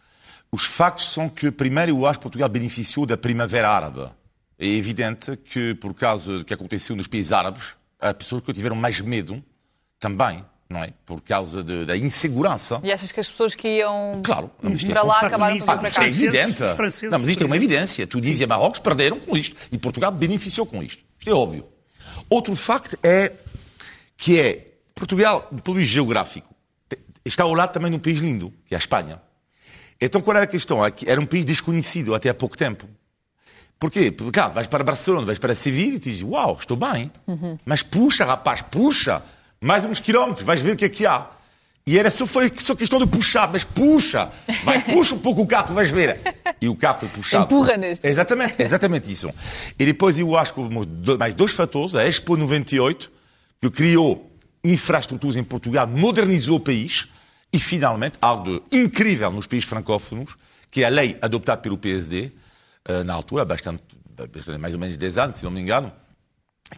B: os factos são que, primeiro, eu acho que Portugal beneficiou da Primavera Árabe. É evidente que, por causa do que aconteceu nos países árabes, há pessoas que tiveram mais medo também, não é? Por causa de, da insegurança.
A: E achas que as pessoas que iam
B: claro, não,
A: isto para lá acabaram por vir para cá?
B: É evidente. Não, mas isto é uma evidência. Tunísia e Marrocos perderam com isto. E Portugal beneficiou com isto. Isto é óbvio. Outro facto é que é Portugal, do ponto de vista geográfico, está ao lado também de um país lindo, que é a Espanha. Então qual era a questão? Era um país desconhecido até há pouco tempo. Porquê? Porque, claro, vais para Barcelona, vais para Sevilha e dizes, uau, estou bem. Uhum. Mas puxa, rapaz, puxa. Mais uns quilómetros, vais ver o que é que há. E era só, foi só questão de puxar, mas puxa, vai, puxa um pouco o carro, vais ver. E o carro foi puxado.
A: Empurra neste.
B: Exatamente, exatamente isso. E depois eu acho que houve mais dois fatores. A Expo 98, que criou infraestruturas em Portugal, modernizou o país, e finalmente, algo de incrível nos países francófonos, que é a lei adoptada pelo PSD, na altura, bastante, mais ou menos 10 anos, se não me engano,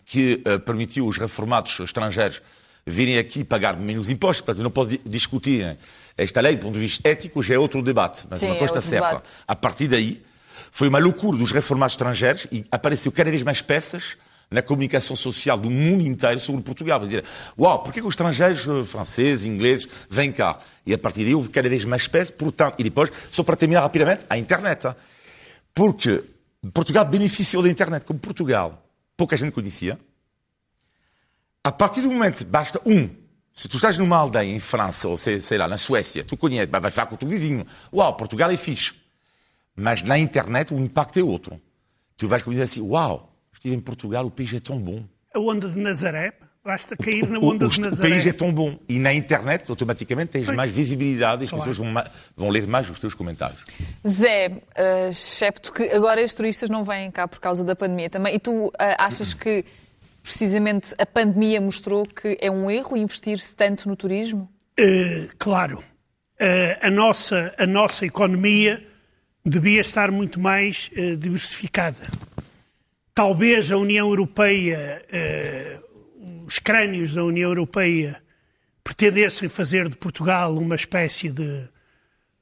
B: que uh, permitiu os reformados estrangeiros virem aqui pagar menos impostos. Portanto, eu não posso discutir esta lei do ponto de vista ético, já é outro debate. Mas
A: Sim,
B: uma coisa
A: é
B: está certa.
A: Debate.
B: A partir daí, foi uma loucura dos reformados estrangeiros e apareceu cada vez mais peças na comunicação social do mundo inteiro sobre Portugal. Para dizer, uau, porquê que os estrangeiros eh, franceses, ingleses, vêm cá? E a partir daí houve cada vez mais peças, portanto, e depois, só para terminar rapidamente, a internet. Porque Portugal beneficiou da internet como Portugal pouca gente conhecia. A partir do momento, basta um. Se tu estás numa aldeia em França ou sei, sei lá, na Suécia, tu conheces, vais falar com o teu vizinho. Uau, Portugal é fixe. Mas na internet o impacto é outro. Tu vais dizer assim, uau, estive em Portugal, o país é tão bom.
D: A onda de Nazaré, Basta cair na onda
B: o,
D: de Nazaré.
B: O país é tão bom. E na internet, automaticamente, tens mais visibilidade e as claro. pessoas vão, vão, ler mais os teus comentários.
A: Zé, uh, excepto que agora os turistas não vêm cá por causa da pandemia também. E tu uh, achas que precisamente a pandemia mostrou que é um erro investir-se tanto no turismo?
D: Uh, claro. a, nossa, a nossa economia devia estar muito mais diversificada. Talvez a União Europeia os crânios da União Europeia pretendessem fazer de Portugal uma espécie de,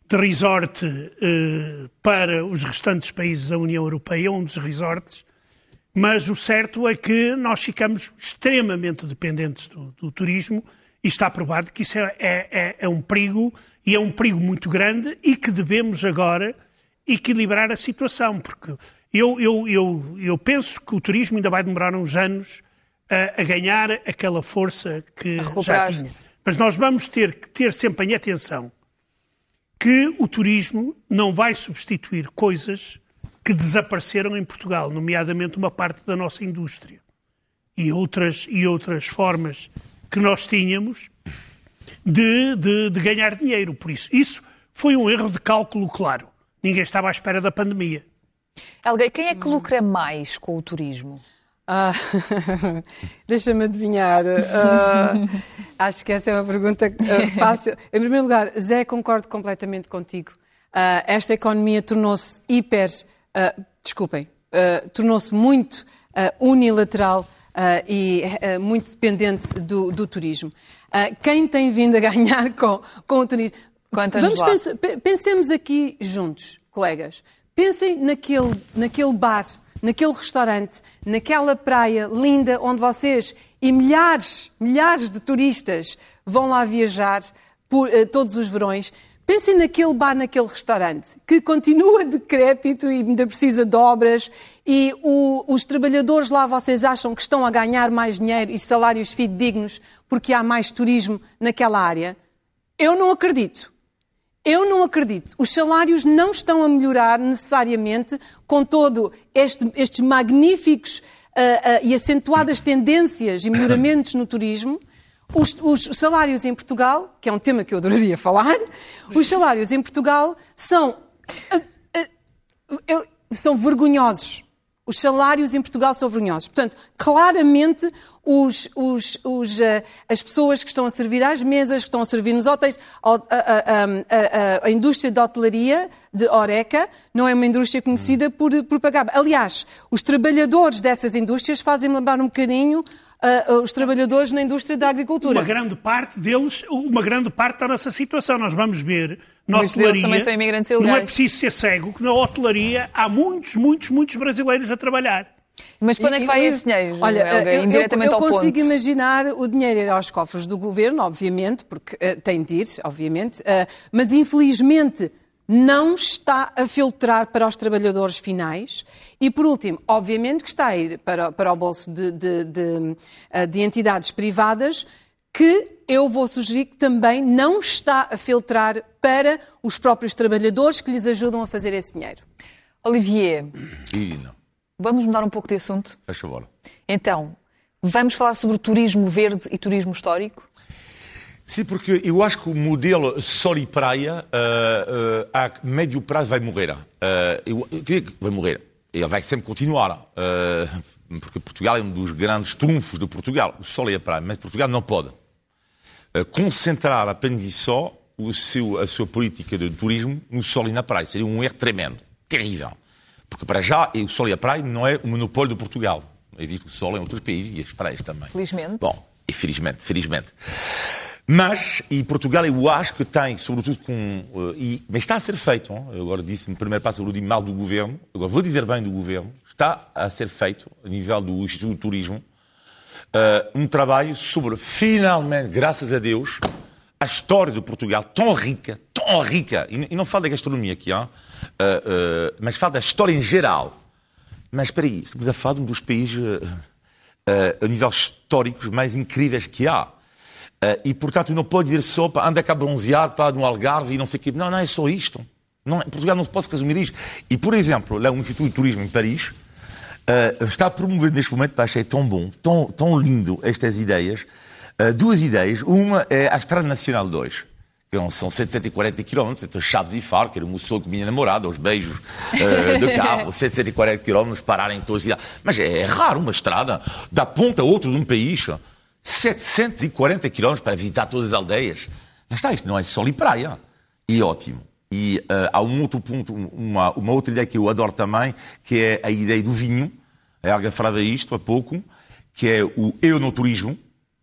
D: de resort eh, para os restantes países da União Europeia, um dos resorts, mas o certo é que nós ficamos extremamente dependentes do, do turismo e está provado que isso é, é, é, é um perigo e é um perigo muito grande e que devemos agora equilibrar a situação, porque eu, eu, eu, eu penso que o turismo ainda vai demorar uns anos a, a ganhar aquela força que já tinha. Mas nós vamos ter que ter sempre em atenção que o turismo não vai substituir coisas que desapareceram em Portugal, nomeadamente uma parte da nossa indústria e outras, e outras formas que nós tínhamos de, de, de ganhar dinheiro. Por isso, isso foi um erro de cálculo claro. Ninguém estava à espera da pandemia.
A: Alguém, quem é que lucra mais com o turismo?
C: Ah, Deixa-me adivinhar. Uh, acho que essa é uma pergunta uh, fácil. Em primeiro lugar, Zé, concordo completamente contigo. Uh, esta economia tornou-se hiper. desculpem, tornou-se muito unilateral e muito dependente do, do turismo. quem tem vindo a ganhar com, com o turismo? Vamos pense, pensemos aqui juntos, colegas. Pensem naquele, naquele bar naquele restaurante, naquela praia linda onde vocês e milhares, milhares de turistas vão lá viajar por, uh, todos os verões. Pensem naquele bar, naquele restaurante, que continua decrépito e ainda precisa de obras, e o, os trabalhadores lá vocês acham que estão a ganhar mais dinheiro e salários fidedignos porque há mais turismo naquela área? Eu não acredito. Eu não acredito. Os salários não estão a melhorar necessariamente com todo este, estes magníficos uh, uh, e acentuadas tendências e melhoramentos no turismo. Os, os, salários em Portugal, que é um tema que eu adoraria falar, os salários em Portugal são, uh, são vergonhosos. Os salários em Portugal são vergonhosos. Portanto, claramente, os, os, os, uh, as pessoas que estão a servir às mesas, que estão a servir nos hotéis, a, a, a, a indústria de hotelaria, de Oreca, não é uma indústria conhecida por, por pagar. Aliás, os trabalhadores dessas indústrias fazem lembrar um bocadinho uh, os trabalhadores na indústria da agricultura.
D: Uma grande parte deles, uma grande parte da nossa situação. Nós vamos ver na
A: Muitos
D: hotelaria.
A: deles também são imigrantes
D: não é
A: ilegais.
D: preciso ser cego, que na hotelaria há muitos, muitos, muitos brasileiros a trabalhar.
A: Mas para onde é que vai
C: Eu-
A: esse dinheiro,
C: Olha,
A: Helga?
C: eu, eu, eu consigo
A: ponto.
C: imaginar o dinheiro ir aos cofres do governo, obviamente, porque eh, tem de ir, obviamente, eh, mas infelizmente não está a filtrar para os trabalhadores finais. E, por último, obviamente que está a ir para, para o bolso de, de- de, eh, de entidades privadas que eu vou sugerir que também não está a filtrar para os próprios trabalhadores que lhes ajudam a fazer esse dinheiro.
A: Olivier,
B: E não,
A: vamos mudar um pouco de assunto?
B: faz favor.
A: Então, vamos falar sobre turismo verde e turismo histórico?
B: Sim, porque eu acho que o modelo sol e praia uh, uh, a médio prazo vai morrer. Uh, eu, vai morrer. Ele vai sempre continuar. uh, porque Portugal é um dos grandes trunfos de Portugal, o sol e a praia. Mas Portugal não pode uh, concentrar apenas e só o seu, a sua política de turismo no sol e na praia. Seria um erro tremendo, terrível. Porque para já o sol e a praia não é o monopólio de Portugal. Existe o sol em outros países e as praias também.
A: Felizmente.
B: Bom, e felizmente, felizmente. Mas, e Portugal, eu acho que tem, sobretudo com. eh, e, mas está a ser feito. hein? Eu agora disse no primeiro passo, eu disse mal do governo. Agora vou dizer bem do governo. Está a ser feito, a nível do Instituto do Turismo, eh, um trabalho sobre, finalmente, graças a Deus, a história de Portugal, tão rica, tão rica. E, não falo da gastronomia aqui, hein? Eh, eh, mas falo da história em geral. Mas espera aí, estamos a falar de um dos países, eh, eh, a nível históricos, mais incríveis que há. Eh, e, portanto, não pode ir só para andar cá bronzear, para no Algarve e não sei o quê. Não, não é só isto. Não, Portugal não se pode resumir isto. E, por exemplo, lá o Instituto de Turismo em Paris eh, está a promover neste momento, achei tão bom, tão, tão lindo estas ideias. Eh, duas ideias. Uma é a Estrada Nacional 2. que não- São 740 km, entre Chaves e Faro, que era um sonho com a minha namorada, aos beijos eh, de carro, 740 km, pararem em todos os dias. Mas é, é raro uma estrada da ponta a outra de um país. 740 km para visitar todas as aldeias. Lá está, isto não é sol e praia. E ótimo. E eh, há um outro ponto, uma, uma outra ideia que eu adoro também, que é a ideia do vinho. A Helga falava isto há pouco, que é o enoturismo,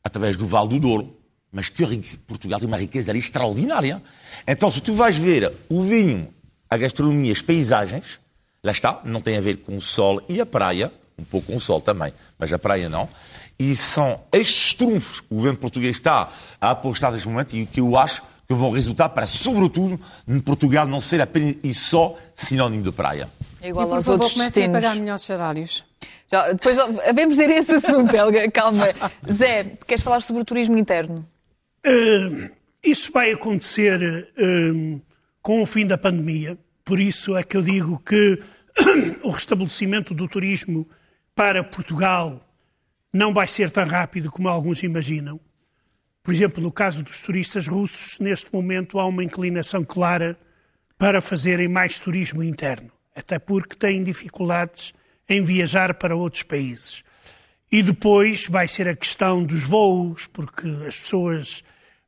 B: através do Val do Douro. Mas que Portugal tem uma riqueza ali extraordinária. Então, se tu vais ver o vinho, a gastronomia, as paisagens, lá está, não tem a ver com o sol e a praia, um pouco com o sol também, mas a praia não. E são estes trunfos que o governo português está a apostar neste momento e que eu acho que vão resultar para, sobretudo, em Portugal não ser apenas e só sinónimo de praia.
A: É
C: E,
A: igual
C: por
A: aos
C: favor,
A: outros
C: comecem a
A: destinos.
C: pagar melhores salários.
A: Já, depois havemos de ir a esse assunto, Helga, calma. Zé, queres falar sobre o turismo interno?
D: Uh, isso vai acontecer um, com o fim da pandemia. Por isso é que eu digo que o restabelecimento do turismo para Portugal não vai ser tão rápido como alguns imaginam. Por exemplo, no caso dos turistas russos, neste momento há uma inclinação clara para fazerem mais turismo interno, até porque têm dificuldades em viajar para outros países. E depois vai ser a questão dos voos, porque as pessoas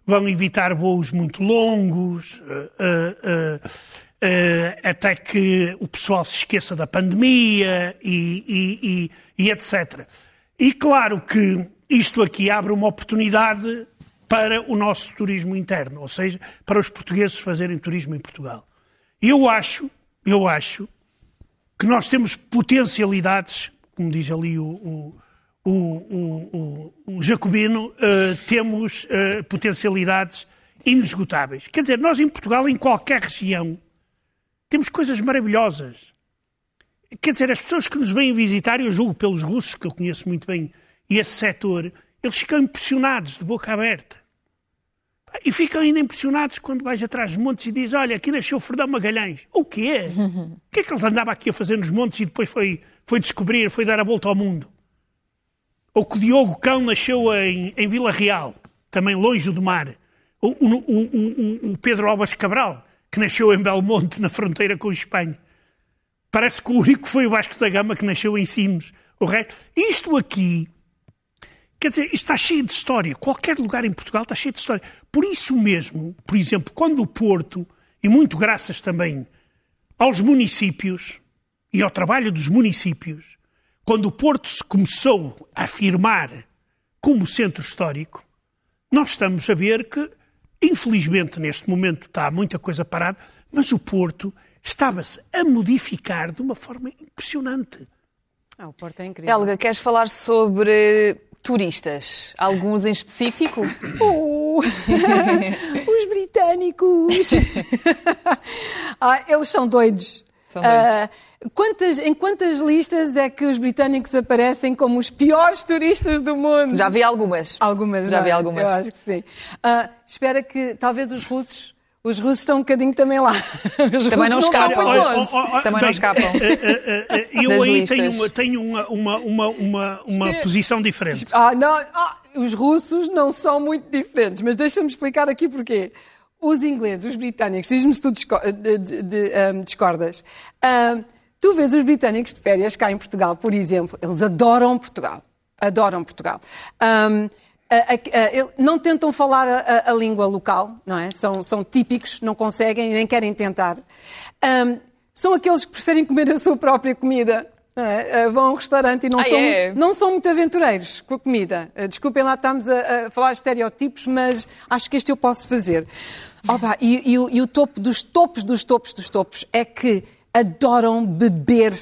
D: vão evitar voos muito longos, eh, eh, eh, até que o pessoal se esqueça da pandemia e, e- e- e etc. E claro que isto aqui abre uma oportunidade para o nosso turismo interno, ou seja, para os portugueses fazerem turismo em Portugal. Eu acho, eu acho que nós temos potencialidades, como diz ali o, o, o, o- o- o Jacobino, eh, temos eh, potencialidades inesgotáveis. Quer dizer, nós em Portugal, em qualquer região, temos coisas maravilhosas. Quer dizer, as pessoas que nos vêm visitar, eu julgo pelos russos, que eu conheço muito bem, esse setor, eles ficam impressionados, de boca aberta. E ficam ainda impressionados quando vais atrás dos montes e dizes: Olha, aqui nasceu Ferdão Magalhães. O quê? O que é que ele andava aqui a fazer nos montes e depois foi, foi descobrir, foi dar a volta ao mundo? Ou que o Diogo Cão nasceu em, em Vila Real, também longe do mar. O, o, o, o- o Pedro Albas Cabral, que nasceu em Belmonte, na fronteira com a Espanha. Parece que o único foi o Vasco da Gama que nasceu em Sines. O resto, isto aqui, quer dizer, isto está cheio de história. Qualquer lugar em Portugal está cheio de história. Por isso mesmo, por exemplo, quando o Porto, e muito graças também aos municípios e ao trabalho dos municípios, quando o Porto se começou a afirmar como centro histórico, nós estamos a ver que, infelizmente, neste momento está muita coisa parada, mas o Porto estava-se a modificar de uma forma impressionante.
C: Ah, o Porto é incrível.
A: Helga, queres falar sobre turistas? Alguns em específico?
C: Oh, os britânicos! ah, eles são doidos.
A: São doidos.
C: Ah, quantas, em quantas listas é que os britânicos aparecem como os piores turistas do mundo?
A: Já vi algumas.
C: Algumas,
A: Já
C: não
A: vi
C: é?
A: algumas.
C: Eu acho que sim. Ah, espera que talvez os russos. Os russos estão um bocadinho também lá. Os
A: Também
C: russos
A: não
C: estão
A: escapam. Olha.
D: Oh, oh, oh,
A: Também não escapam.
D: eh, eh, eh, Eu
A: Das
D: aí
A: listas.
D: tenho, uma, tenho uma, uma, uma, uma, posição diferente.
C: Ah, não, ah, os russos não são muito diferentes, mas deixa-me explicar aqui porquê. Os ingleses, os britânicos, diz-me se tu ahm, discordas. Tu vês os britânicos de férias cá em Portugal, por exemplo, eles adoram Portugal. Adoram Portugal. Ele- não tentam falar a, a- língua local, não é? São, são típicos, não conseguem, nem querem tentar. Ahm, são aqueles que preferem comer a sua própria comida. é? Ah, vão a um restaurante e não
A: Ah,
C: são,
A: é?
C: não são muito aventureiros com a comida. Uh, Desculpem lá, estamos a, a falar de estereótipos, mas acho que este eu posso fazer. Opa, e, e e o topo dos topos dos topos dos topos é que adoram beber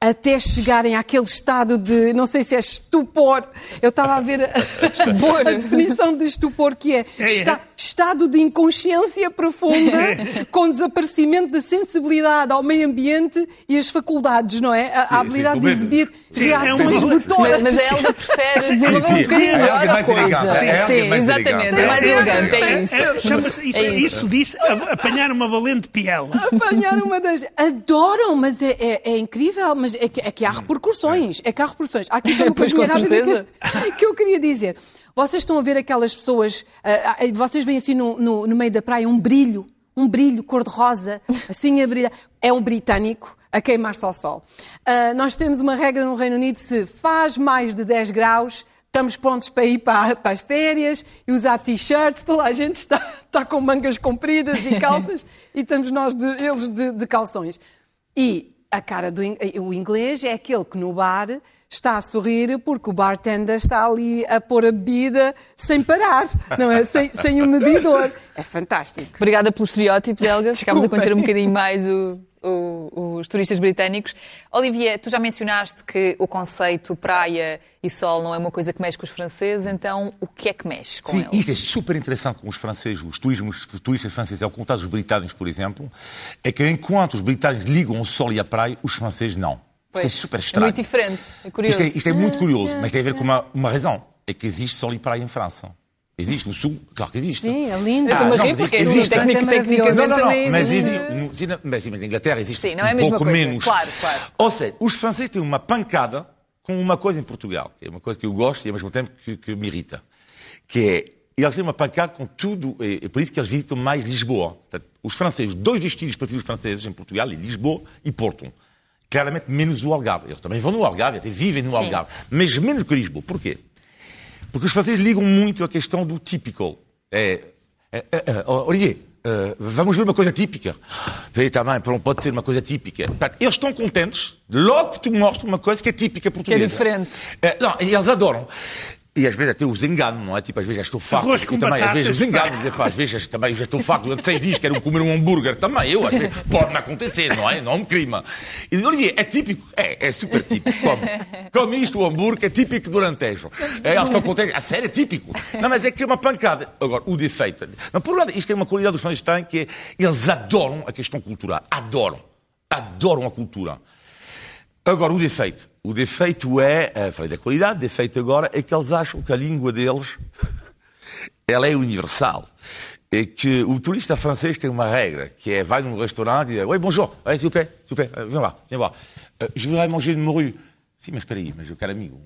C: até chegarem àquele estado de, não sei se é estupor. Eu estava a ver a,
A: Estupor.
C: a definição de estupor, que é,
D: É, é.
C: esta- estado de inconsciência profunda com desaparecimento da sensibilidade ao meio ambiente e as faculdades, não é? A, a
B: Sim,
C: habilidade
B: sim,
C: de exibir
D: Sim,
C: reações
D: é uma-
C: motoras.
A: Mas, mas a Helga prefere desenvolver
B: sim.
A: um bocadinho
B: É
A: melhor a
B: mais
A: coisa.
B: elegante, é
A: Sim,
B: mais
A: exatamente. É mais
C: É,
A: elegante, é
D: É,
A: isso.
D: é, chama-se- isso,
A: É isso.
D: isso diz apanhar uma valente piela.
C: apanhar uma das. Adoram, mas é, é- é incrível, mas é que, é que há repercussões. É que há repercussões. Há aqui só uma
A: Pois,
C: coisa
A: com
C: rápida
A: certeza.
C: que, que eu queria dizer. Vocês estão a ver aquelas pessoas, ah, vocês veem assim no, no- no meio da praia um brilho, um brilho cor-de-rosa, assim a brilhar. É um britânico a queimar-se ao sol. Ah, nós temos uma regra no Reino Unido: se faz mais de 10 graus, estamos prontos para ir para, para as férias e usar t-shirts, toda a gente está, está com mangas compridas e calças e estamos nós, de, eles de, de calções. E a cara do in- o inglês é aquele que no bar está a sorrir porque o bartender está ali a pôr a bebida sem parar, não é? Sem, sem o medidor. É fantástico.
A: Obrigada pelos estereótipos, Helga. Ficámos a conhecer um bocadinho mais o- o- os turistas britânicos. Olivia, tu já mencionaste que o conceito praia e sol não é uma coisa que mexe com os franceses, então o que é que mexe com
B: Sim,
A: eles?
B: isto é super interessante com os franceses, os turismos, os turistas franceses, ao contrário dos britânicos, por exemplo, é que enquanto os britânicos ligam o sol e a praia, os franceses não.
A: Pois,
B: isto é super
A: É
B: estranho.
A: muito diferente, é curioso.
B: Isto é, isto é muito curioso, mas tem a ver com uma, uma razão. É que existe sol e praia em França. Existe no sul? Claro que existe.
C: Sim, é lindo.
A: Eu estou-me a rir
B: mas
A: porque assim,
B: existe.
A: tecnic-
C: é
A: tecnicamente.
B: Não, não, não, mas
A: existe.
B: no- sim, Mas sim, na Inglaterra existe
A: Sim, não é a
B: um
A: mesma
B: pouco
A: coisa.
B: menos.
A: Claro, claro.
B: Ou seja, os franceses têm uma pancada com uma coisa em Portugal, que é uma coisa que eu gosto e ao mesmo tempo que, que me irrita, que é, eles têm uma pancada com tudo, é, é por isso que eles visitam mais Lisboa. Portanto, os franceses, dois destinos preferidos franceses em Portugal, é Lisboa e Porto. Claramente menos o Algarve. Eles também vão no Algarve, até vivem no
A: Sim.
B: Algarve. Mas menos que Lisboa. Porquê? Porque os franceses ligam muito à questão do typical. É, é, é, é, Olivier, eh, vamos ver uma coisa típica. Também, não pode ser uma coisa típica. Portanto, eles estão contentes logo que tu mostras uma coisa que é típica portuguesa.
A: diferente.
B: Eh, não, eles adoram. E às vezes até os enganam, não é? Tipo, às vezes já estou farto.
D: Arroz com
B: também, às vezes os pá, Às vezes também já estou farto. Durante seis dias quero comer um hambúrguer também. Eu, às vezes, pode-me acontecer, não é? Não é um crime. E diz, Olivier, é típico? É, é super típico. Come, come isto, o hambúrguer, é típico do Alentejo. É, eles estão contentes. A sério, é típico. Não, mas é que é uma pancada. Agora, o defeito. Não, por um lado, isto é uma qualidade dos têm, que é, eles adoram a questão cultural. Adoram. Adoram a cultura. Agora, o defeito. O defeito é, falei da qualidade, o defeito agora é que eles acham que a língua deles, ela é universal. É que o turista francês tem uma regra, que é, vai num restaurante e diz, oi, bonjour, eh, s'il vous plaît, s'il vous plaît, voir, viens voir. Eh, je voudrais manger de morue. Sim, mas espera aí, mas eu quero amigo.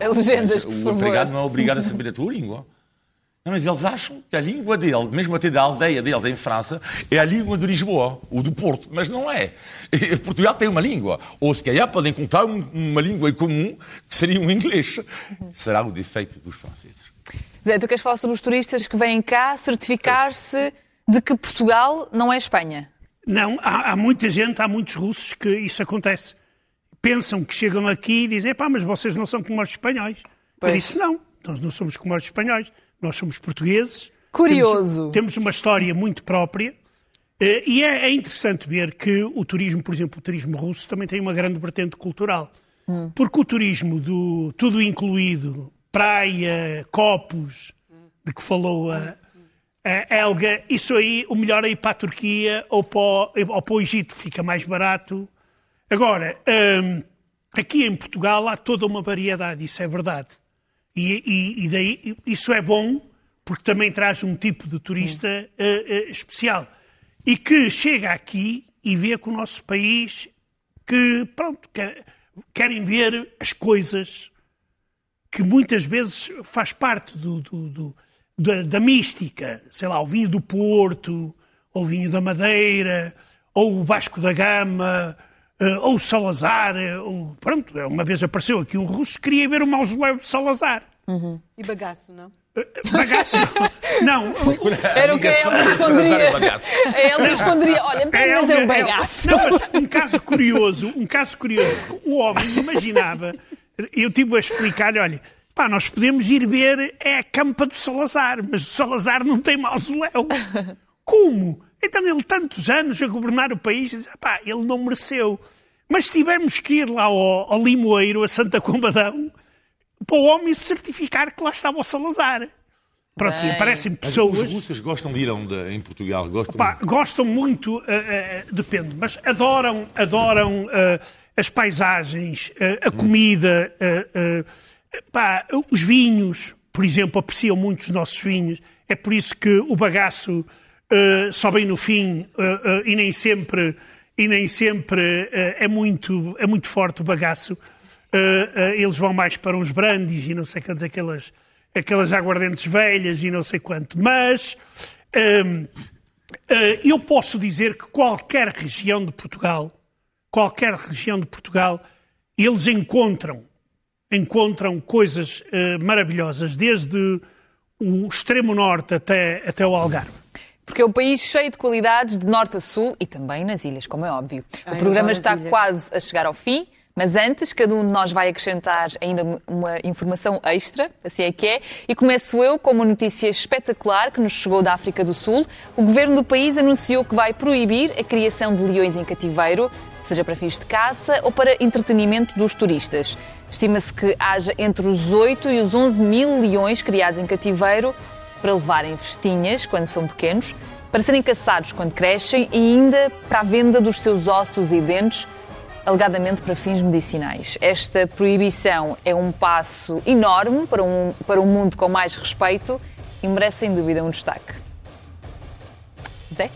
A: É legendas, por
B: O
A: favor.
B: empregado não é obrigado a saber a tua língua. Não, mas eles acham que a língua dele, mesmo até da aldeia deles em França, é a língua de Lisboa, ou do Porto, mas não é. Portugal tem uma língua. Ou se calhar podem encontrar uma língua em comum, que seria o inglês. Será o defeito dos franceses.
A: Zé, tu queres falar sobre os turistas que vêm cá certificar-se de que Portugal não é Espanha?
D: Não, há, há, muita gente, há muitos russos que isso acontece. Pensam que chegam aqui e dizem, pá, mas vocês não são como os espanhóis. Pois. Eu disse, não, nós não somos como os espanhóis. Nós somos portugueses.
A: Curioso.
D: Temos, temos uma história muito própria. Uh, e é, é, interessante ver que o turismo, por exemplo, o turismo russo também tem uma grande vertente cultural. Hum. Porque o turismo do tudo incluído, praia, copos, de que falou a, a Helga, isso aí, o melhor é ir para a Turquia ou para o, ou para o Egito, fica mais barato. Agora, um, aqui em Portugal há toda uma variedade, isso é verdade. E, e, e daí isso é bom porque também traz um tipo de turista uh, uh, especial. E que chega aqui e vê que o nosso país que pronto quer, querem ver as coisas que muitas vezes faz parte do, do, do da, da, mística, sei lá, o vinho do Porto, ou o vinho da Madeira, ou o Vasco da Gama, ou Salazar, uh, ou, pronto, uma vez apareceu aqui um russo que queria ver o mausoléu de Salazar.
C: Uhum. E bagaço, não?
D: Bagaço? não.
A: Era o que ele responderia. Ele responderia, olha, é, mas é um bagaço.
D: Não, mas um caso curioso, um caso curioso, o homem imaginava, eu tive a explicar-lhe, olha, pá, nós podemos ir ver é a campa do Salazar, mas o Salazar não tem mausoléu. Como? Então ele tantos anos a governar o país, diz, pá, ele não mereceu. Mas tivemos que ir lá ao, ao Limoeiro, a Santa Combadão, para o homem certificar que lá estava o Salazar. Pronto, Bem. aparecem pessoas.
B: Os russos gostam de ir onde, em Portugal? Gostam,
D: Opa, gostam muito, uh, uh, depende, mas adoram, adoram uh, as paisagens, a comida, pá, os vinhos, por exemplo, apreciam muito os nossos vinhos. É por isso que o bagaço uh, só vem no fim uh, uh, e nem sempre, e nem sempre é, muito, é muito forte o bagaço. eles vão mais para uns brandes e não sei quantas, aquelas, aquelas aguardentes velhas e não sei quanto. Mas ehm, eu posso dizer que qualquer região de Portugal, qualquer região de Portugal, eles encontram encontram coisas maravilhosas, desde o extremo norte até, até o Algarve.
A: Porque é um país cheio de qualidades de norte a sul e também nas ilhas, como é óbvio. O programa está quase a chegar ao fim. Mas antes, cada um de nós vai acrescentar ainda uma informação extra, assim é que é, e começo eu com uma notícia espetacular que nos chegou da África do Sul. O governo do país anunciou que vai proibir a criação de leões em cativeiro, seja para fins de caça ou para entretenimento dos turistas. Estima-se que haja entre os 8 e os 11 mil leões criados em cativeiro para levarem festinhas quando são pequenos, para serem caçados quando crescem e ainda para a venda dos seus ossos e dentes alegadamente para fins medicinais. Esta proibição é um passo enorme para um, para um mundo com mais respeito e merece sem dúvida um destaque. Zé?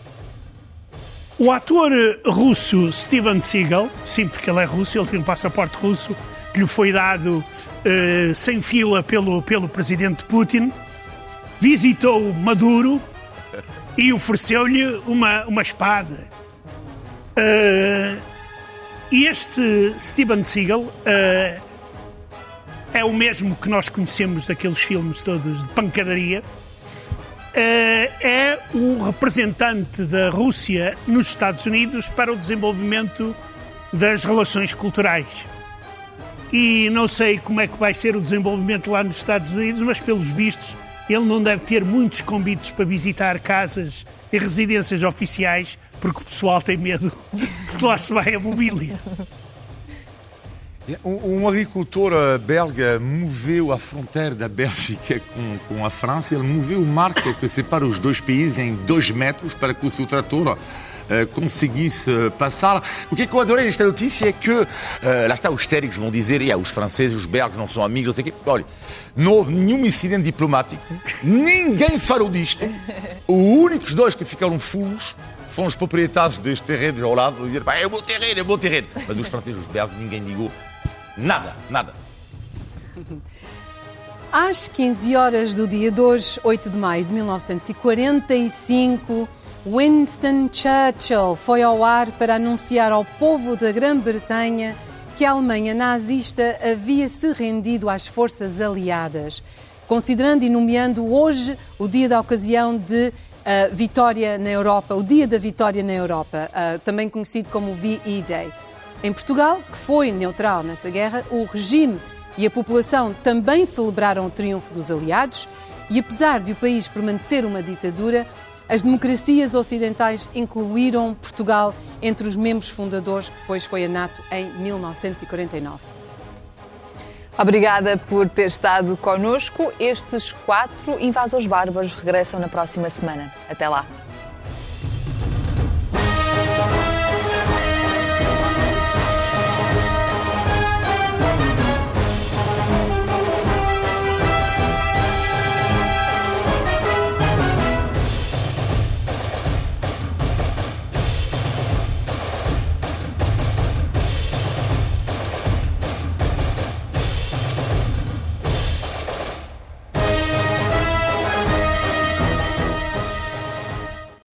D: O ator russo Steven Seagal, sim, porque ele é russo, ele tem um passaporte russo que lhe foi dado uh, sem fila pelo, pelo presidente Putin, visitou Maduro e ofereceu-lhe uma, uma espada. Uh, este Steven Seagal uh, é o mesmo que nós conhecemos daqueles filmes todos de pancadaria. Uh, é o representante da Rússia nos Estados Unidos para o desenvolvimento das relações culturais. E não sei como é que vai ser o desenvolvimento lá nos Estados Unidos, mas pelos vistos ele não deve ter muitos convites para visitar casas e residências oficiais, porque o pessoal tem medo que lá se vai a mobília.
B: Um, agricultor eh, belga moveu a fronteira da Bélgica com, com a França, ele moveu o marco que separa os dois países em dois metros para que o seu trator uh, conseguisse passar. O que, é que eu adorei nesta notícia é que, uh, lá está, os histéricos vão dizer, yeah, os franceses, os belgas não são amigos, não sei o quê. Olha, não houve nenhum incidente diplomático, ninguém falou disto. Os únicos dois que ficaram fulos foram os proprietários deste terreno ao lado, dizer, é o meu terreno, é o meu terreno. Mas os franceses, os belgas, ninguém ligou nada, nada.
C: Às 15 horas do dia de hoje, 8 de maio de 1945, Winston Churchill foi ao ar para anunciar ao povo da Grã-Bretanha que a Alemanha nazista havia se rendido às forças aliadas, considerando e nomeando hoje o dia da ocasião de uh, vitória na Europa, o dia da vitória na Europa, uh, também conhecido como VE Day. Em Portugal, que foi neutral nessa guerra, o regime e a população também celebraram o triunfo dos aliados e, apesar de o país permanecer uma ditadura, as democracias ocidentais incluíram Portugal entre os membros fundadores, que depois foi a NATO em 1949.
A: Obrigada por ter estado connosco. Estes quatro invasores bárbaros regressam na próxima semana. Até lá.